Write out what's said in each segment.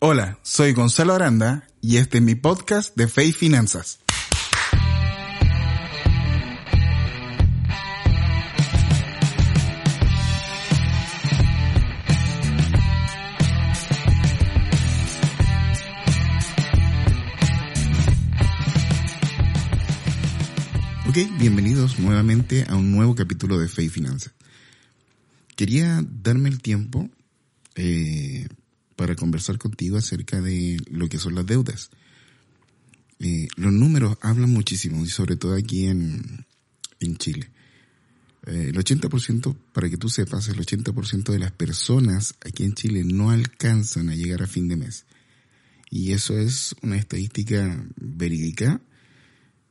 Hola, soy Gonzalo Aranda y este es mi podcast de Fe Finanzas. Ok, bienvenidos nuevamente a un nuevo capítulo de Fe Finanzas. Quería darme el tiempo eh, para conversar contigo acerca de lo que son las deudas. Eh, los números hablan muchísimo, y sobre todo aquí en, en Chile. Eh, el 80%, para que tú sepas, el 80% de las personas aquí en Chile no alcanzan a llegar a fin de mes. Y eso es una estadística verídica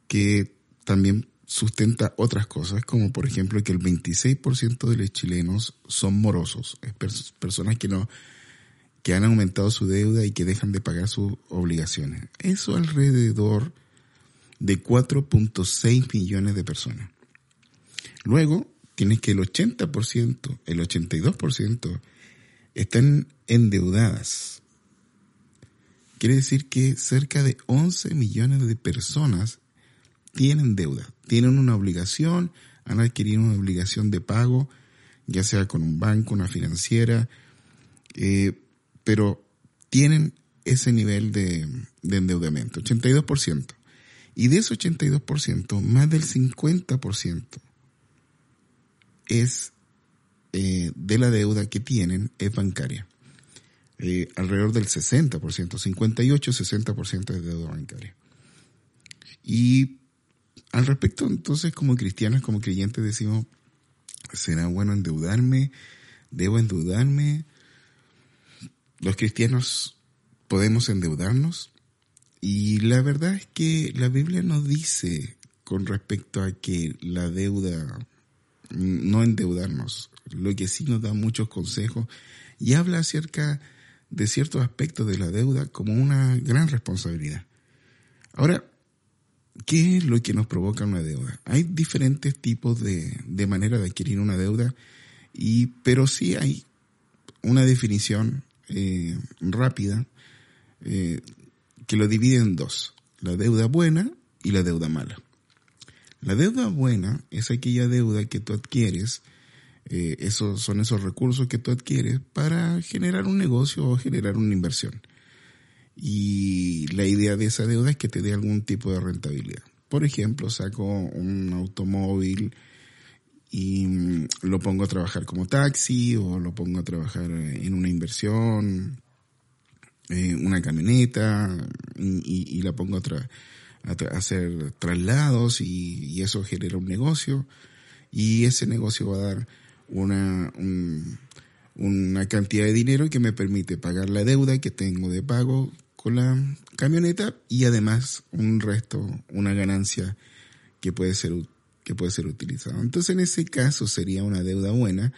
que también sustenta otras cosas, como por ejemplo que el 26% de los chilenos son morosos, es personas que no que han aumentado su deuda y que dejan de pagar sus obligaciones. Eso alrededor de 4.6 millones de personas. Luego, tienes que el 80%, el 82% están endeudadas. Quiere decir que cerca de 11 millones de personas tienen deuda, tienen una obligación, han adquirido una obligación de pago, ya sea con un banco, una financiera, eh, pero tienen ese nivel de, endeudamiento, 82%. Y de ese 82%, más del 50% es eh, de la deuda que tienen es bancaria. Eh, alrededor del 60%, 58-60% es deuda bancaria. Y al respecto, entonces, como cristianos, como creyentes, decimos, ¿será bueno endeudarme? ¿Debo endeudarme? Los cristianos podemos endeudarnos y la verdad es que la Biblia nos dice con respecto a que la deuda, no endeudarnos, lo que sí nos da muchos consejos y habla acerca de ciertos aspectos de la deuda como una gran responsabilidad. Ahora, ¿qué es lo que nos provoca una deuda? Hay diferentes tipos de, de manera de adquirir una deuda, y, pero sí hay una definición eh, rápida eh, que lo divide en dos, la deuda buena y la deuda mala. La deuda buena es aquella deuda que tú adquieres, eh, esos son esos recursos que tú adquieres para generar un negocio o generar una inversión. Y la idea de esa deuda es que te dé algún tipo de rentabilidad. Por ejemplo, saco un automóvil, y mm, lo pongo a trabajar como taxi o lo pongo a trabajar en una inversión, en una camioneta y, la pongo a, hacer traslados y, eso genera un negocio. Y ese negocio va a dar una, una cantidad de dinero que me permite pagar la deuda que tengo de pago con la camioneta y además un resto, una ganancia que puede ser que puede ser utilizado. Entonces en ese caso sería una deuda buena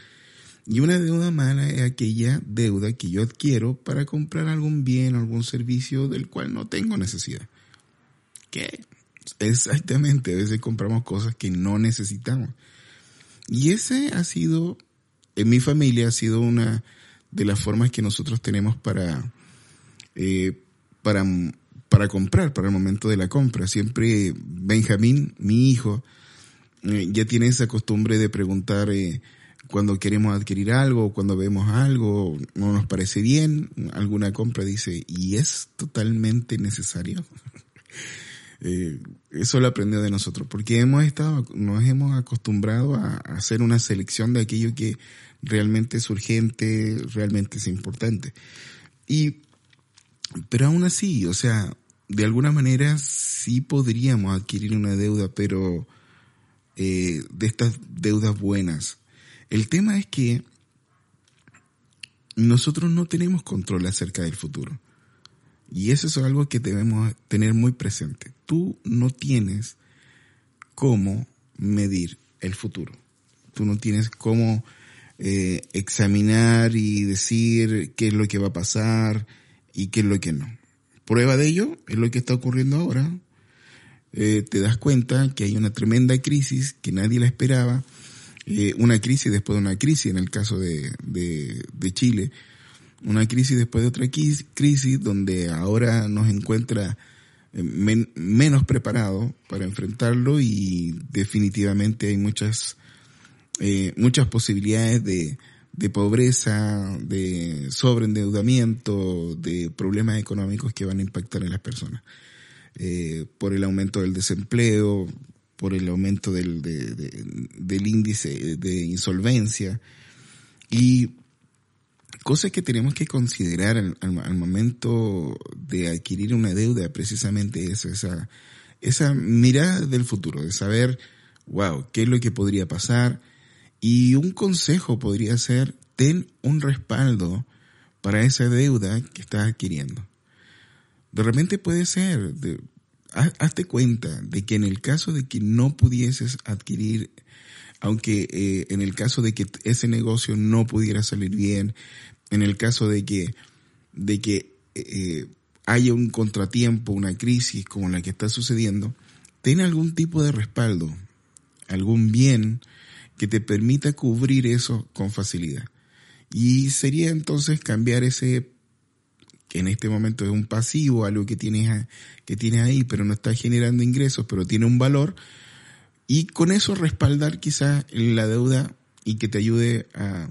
y una deuda mala es aquella deuda que yo adquiero para comprar algún bien, algún servicio del cual no tengo necesidad. ¿Qué? Exactamente, a veces compramos cosas que no necesitamos. Y ese ha sido, en mi familia, ha sido una de las formas que nosotros tenemos para, eh, para, para comprar, para el momento de la compra. Siempre Benjamín, mi hijo, eh, ya tiene esa costumbre de preguntar eh, cuando queremos adquirir algo, cuando vemos algo, no nos parece bien, alguna compra dice, ¿y es totalmente necesario? eh, eso lo aprendió de nosotros, porque hemos estado, nos hemos acostumbrado a, hacer una selección de aquello que realmente es urgente, realmente es importante. Y, pero aún así, o sea, de alguna manera sí podríamos adquirir una deuda, pero eh, de estas deudas buenas. El tema es que nosotros no tenemos control acerca del futuro. Y eso es algo que debemos tener muy presente. Tú no tienes cómo medir el futuro. Tú no tienes cómo eh, examinar y decir qué es lo que va a pasar y qué es lo que no. Prueba de ello es lo que está ocurriendo ahora. Eh, te das cuenta que hay una tremenda crisis que nadie la esperaba, eh, una crisis después de una crisis en el caso de, de, Chile, una crisis después de otra crisis donde ahora nos encuentra eh, menos preparado para enfrentarlo y definitivamente hay muchas eh, muchas posibilidades de, de pobreza, de sobreendeudamiento, de problemas económicos que van a impactar en las personas. Eh, por el aumento del desempleo, por el aumento del, del índice de insolvencia y cosas que tenemos que considerar al, momento de adquirir una deuda, precisamente eso, esa, esa mirada del futuro, de saber, wow, qué es lo que podría pasar. Y un consejo podría ser, ten un respaldo para esa deuda que estás adquiriendo. De repente puede ser, hazte cuenta de que en el caso de que no pudieses adquirir, aunque eh, en el caso de que ese negocio no pudiera salir bien, en el caso de que, de que eh, haya un contratiempo, una crisis como la que está sucediendo, ten algún tipo de respaldo, algún bien que te permita cubrir eso con facilidad. Y sería entonces cambiar ese que en este momento es un pasivo, algo que tienes, que tienes ahí, pero no está generando ingresos, pero tiene un valor, y con eso respaldar quizás la deuda y que te ayude a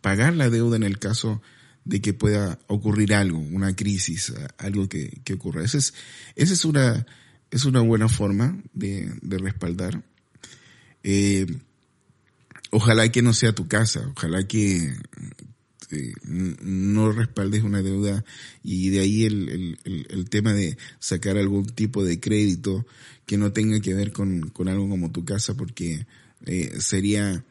pagar la deuda en el caso de que pueda ocurrir algo, una crisis, algo que, que ocurra. Esa es, es una, es una buena forma de, de respaldar. Eh, ojalá que no sea tu casa, ojalá que, este, no respaldes una deuda y de ahí el, el, el, tema de sacar algún tipo de crédito que no tenga que ver con, con algo como tu casa porque eh, sería,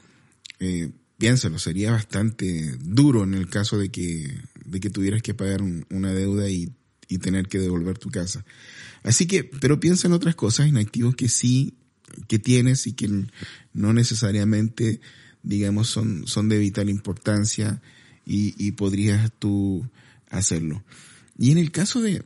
eh, piénsalo, sería bastante duro en el caso de que, de que tuvieras que pagar una deuda y, y tener que devolver tu casa. Así que, pero piensa en otras cosas, en activos que sí, que tienes y que no necesariamente digamos, son, son de vital importancia y, y podrías tú hacerlo. Y en el caso de,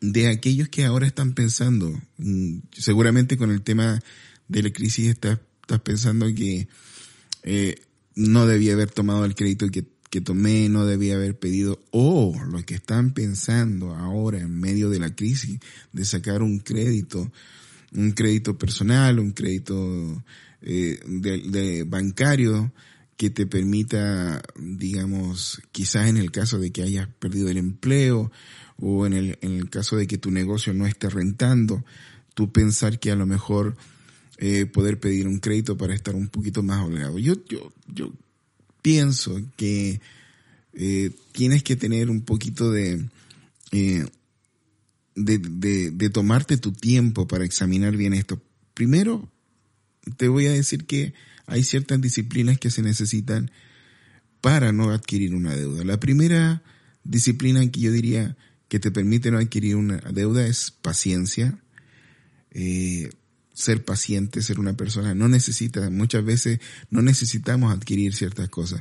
de aquellos que ahora están pensando, mm, seguramente con el tema de la crisis estás, estás pensando que eh, no debía haber tomado el crédito que, que tomé, no debía haber pedido, o los que están pensando ahora en medio de la crisis de sacar un crédito, un crédito personal, un crédito eh, de, de bancario, que te permita, digamos, quizás en el caso de que hayas perdido el empleo o en el, en el caso de que tu negocio no esté rentando, tú pensar que a lo mejor eh, poder pedir un crédito para estar un poquito más holgado. Yo, yo, yo pienso que eh, tienes que tener un poquito de, eh, de, de, de tomarte tu tiempo para examinar bien esto. Primero, te voy a decir que hay ciertas disciplinas que se necesitan para no adquirir una deuda. La primera disciplina que yo diría que te permite no adquirir una deuda es paciencia. Eh, ser paciente, ser una persona, no necesita, muchas veces no necesitamos adquirir ciertas cosas.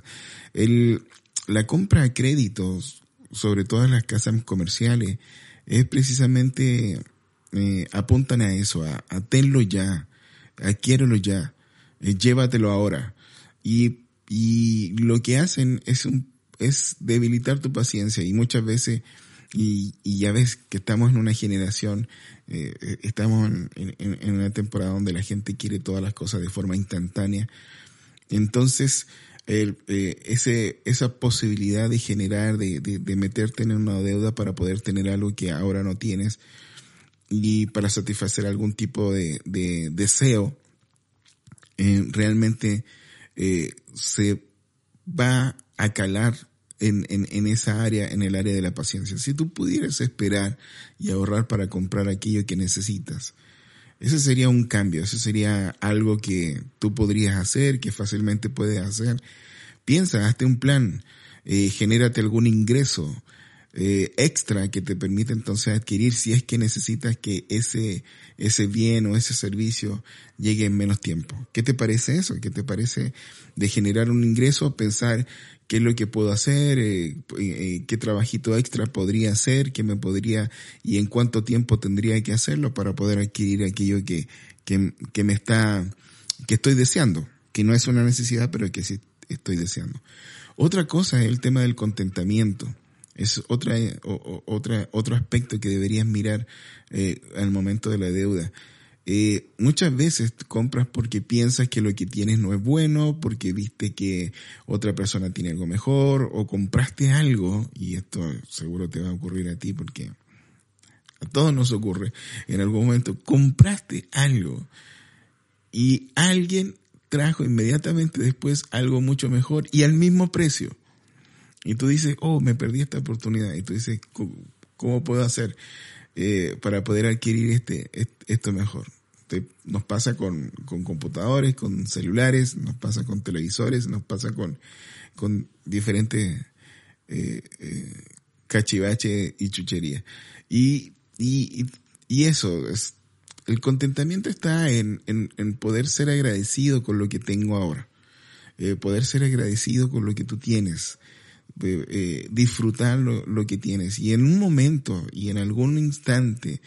El, la compra a créditos, sobre todas las casas comerciales, es precisamente, eh, apuntan a eso, a, a tenlo ya, adquiérelo ya. Eh, llévatelo ahora. Y, y lo que hacen es un, es debilitar tu paciencia y muchas veces, y, y ya ves que estamos en una generación, eh, estamos en, en, una temporada donde la gente quiere todas las cosas de forma instantánea. Entonces, eh, ese, esa posibilidad de generar, de, de, de, meterte en una deuda para poder tener algo que ahora no tienes y para satisfacer algún tipo de, de deseo, eh, realmente eh, se va a calar en, en, en, esa área, en el área de la paciencia. Si tú pudieras esperar y ahorrar para comprar aquello que necesitas, ese sería un cambio, ese sería algo que tú podrías hacer, que fácilmente puedes hacer. Piensa, hazte un plan, eh, genérate algún ingreso, eh, extra que te permite entonces adquirir si es que necesitas que ese, ese bien o ese servicio llegue en menos tiempo. ¿Qué te parece eso? ¿Qué te parece de generar un ingreso, pensar qué es lo que puedo hacer, eh, eh, qué trabajito extra podría hacer, qué me podría y en cuánto tiempo tendría que hacerlo para poder adquirir aquello que, que, que me está, que estoy deseando, que no es una necesidad, pero que sí estoy deseando. Otra cosa es el tema del contentamiento. Es otra, otra, otro aspecto que deberías mirar eh, al momento de la deuda. Eh, muchas veces compras porque piensas que lo que tienes no es bueno, porque viste que otra persona tiene algo mejor, o compraste algo, y esto seguro te va a ocurrir a ti porque a todos nos ocurre, en algún momento compraste algo y alguien trajo inmediatamente después algo mucho mejor y al mismo precio. Y tú dices, oh, me perdí esta oportunidad. Y tú dices, ¿cómo puedo hacer eh, para poder adquirir este, esto mejor? nos pasa con, con, computadores, con celulares, nos pasa con televisores, nos pasa con, con diferentes eh, eh, cachivache y chuchería. Y, y, y eso, es, el contentamiento está en, en, en, poder ser agradecido con lo que tengo ahora, eh, poder ser agradecido con lo que tú tienes, eh, disfrutar lo, que tienes. Y en un momento y en algún instante,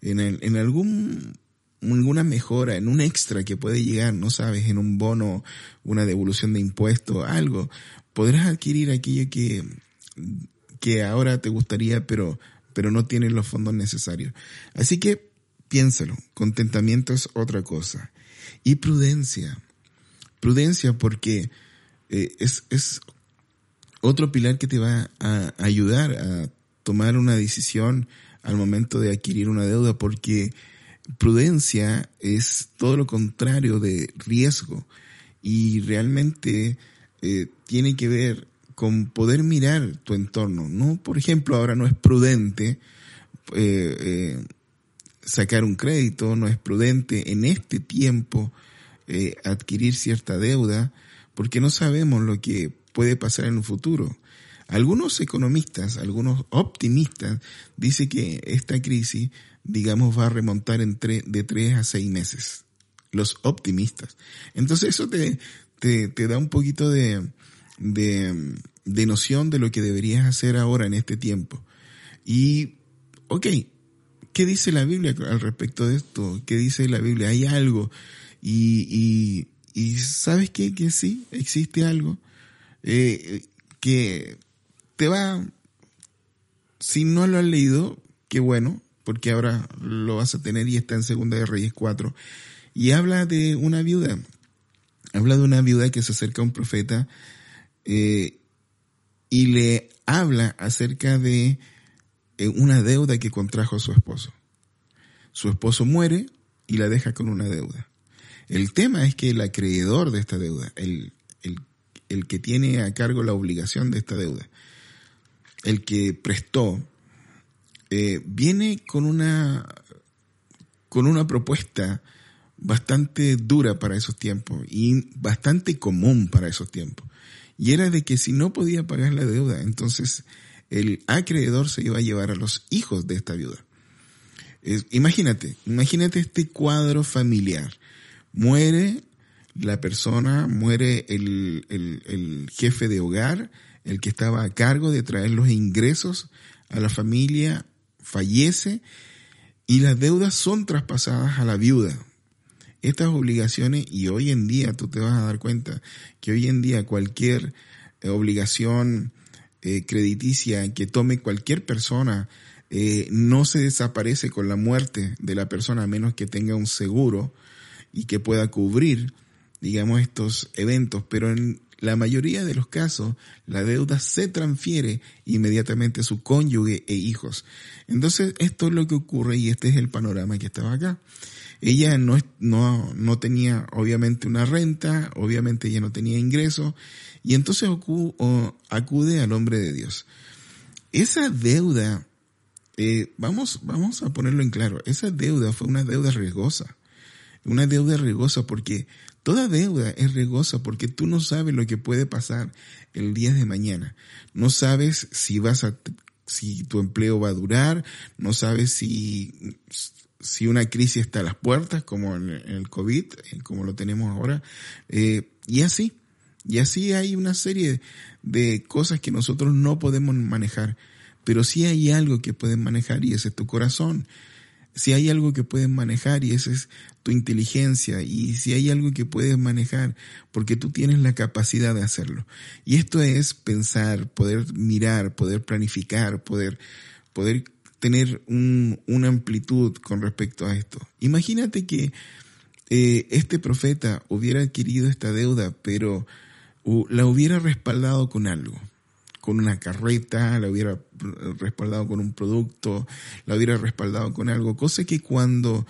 en, en algún ninguna mejora, en un extra que puede llegar, no sabes, en un bono, una devolución de impuestos, algo, podrás adquirir aquello que, que ahora te gustaría, pero, pero no tienes los fondos necesarios. Así que piénsalo, contentamiento es otra cosa. Y prudencia, prudencia porque eh, es, es otro pilar que te va a ayudar a tomar una decisión al momento de adquirir una deuda porque prudencia es todo lo contrario de riesgo y realmente eh, tiene que ver con poder mirar tu entorno. No, por ejemplo, ahora no es prudente eh, eh, sacar un crédito, no es prudente en este tiempo adquirir cierta deuda, porque no sabemos lo que puede pasar en un futuro. Algunos economistas, algunos optimistas, dicen que esta crisis digamos, va a remontar de tres a seis meses. Los optimistas. Entonces eso te, te, te da un poquito de, de, de noción de lo que deberías hacer ahora en este tiempo. Y, ok, ¿qué dice la Biblia al respecto de esto? ¿Qué dice la Biblia? ¿Hay algo? Y, y, y ¿sabes qué? Que sí, existe algo eh, que te va, si no lo has leído, qué bueno, porque ahora lo vas a tener y está en Segunda de Reyes 4. Y habla de una viuda, habla de una viuda que se acerca a un profeta eh, y le habla acerca de eh, una deuda que contrajo su esposo. Su esposo muere y la deja con una deuda. El tema es que el acreedor de esta deuda, el, el, el que tiene a cargo la obligación de esta deuda, el que prestó, eh, viene con una, con una propuesta bastante dura para esos tiempos y bastante común para esos tiempos. Y era de que si no podía pagar la deuda, entonces el acreedor se iba a llevar a los hijos de esta viuda. imagínate, imagínate este cuadro familiar. Muere la persona, muere el, el, el, jefe de hogar, el que estaba a cargo de traer los ingresos a la familia fallece y las deudas son traspasadas a la viuda. Estas obligaciones, y hoy en día tú te vas a dar cuenta que hoy en día cualquier eh, obligación eh, crediticia que tome cualquier persona eh, no se desaparece con la muerte de la persona a menos que tenga un seguro y que pueda cubrir, digamos, estos eventos. Pero en la mayoría de los casos, la deuda se transfiere inmediatamente a su cónyuge e hijos. Entonces, esto es lo que ocurre y este es el panorama que estaba acá. Ella no, no, no tenía obviamente una renta, obviamente ella no tenía ingresos, y entonces acude al hombre de Dios. Esa deuda, eh, vamos, vamos a ponerlo en claro, esa deuda fue una deuda riesgosa. Una deuda riesgosa porque Toda deuda es riesgosa porque tú no sabes lo que puede pasar el día de mañana. No sabes si vas a, si tu empleo va a durar, no sabes si, si una crisis está a las puertas, como en el COVID, eh, como lo tenemos ahora, eh, y así. Y así hay una serie de cosas que nosotros no podemos manejar, pero sí hay algo que pueden manejar y ese es tu corazón. Si hay algo que puedes manejar y esa es tu inteligencia y si hay algo que puedes manejar porque tú tienes la capacidad de hacerlo. Y esto es pensar, poder mirar, poder planificar, poder, poder tener un, una amplitud con respecto a esto. Imagínate que eh, este profeta hubiera adquirido esta deuda, pero la hubiera respaldado con algo con una carreta, la hubiera respaldado con un producto, la hubiera respaldado con algo, cosa que cuando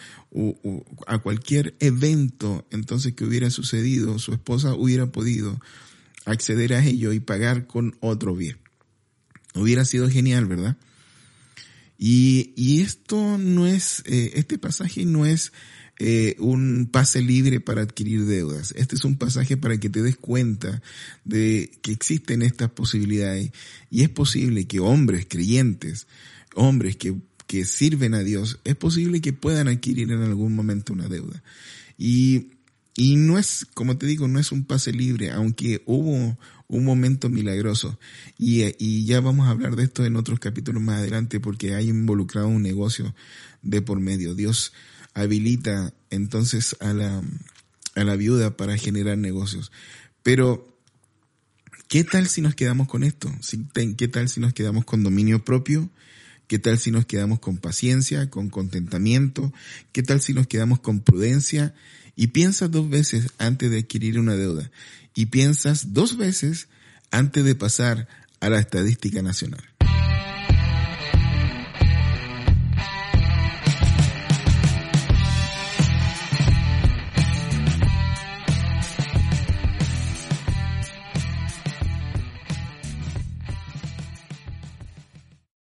a cualquier evento entonces que hubiera sucedido, su esposa hubiera podido acceder a ello y pagar con otro bien. Hubiera sido genial, ¿verdad? Y, y esto no es, eh, este pasaje no es eh, un pase libre para adquirir deudas. Este es un pasaje para que te des cuenta de que existen estas posibilidades y es posible que hombres creyentes, hombres que, que sirven a Dios, es posible que puedan adquirir en algún momento una deuda. Y, y no es, como te digo, no es un pase libre, aunque hubo un momento milagroso. Y, y, ya vamos a hablar de esto en otros capítulos más adelante porque hay involucrado un negocio de por medio. Dios habilita entonces a la, a la viuda para generar negocios. Pero, ¿qué tal si nos quedamos con esto? ¿Qué tal si nos quedamos con dominio propio? ¿Qué tal si nos quedamos con paciencia, con contentamiento? ¿Qué tal si nos quedamos con prudencia? Y piensas dos veces antes de adquirir una deuda. Y piensas dos veces antes de pasar a la estadística nacional.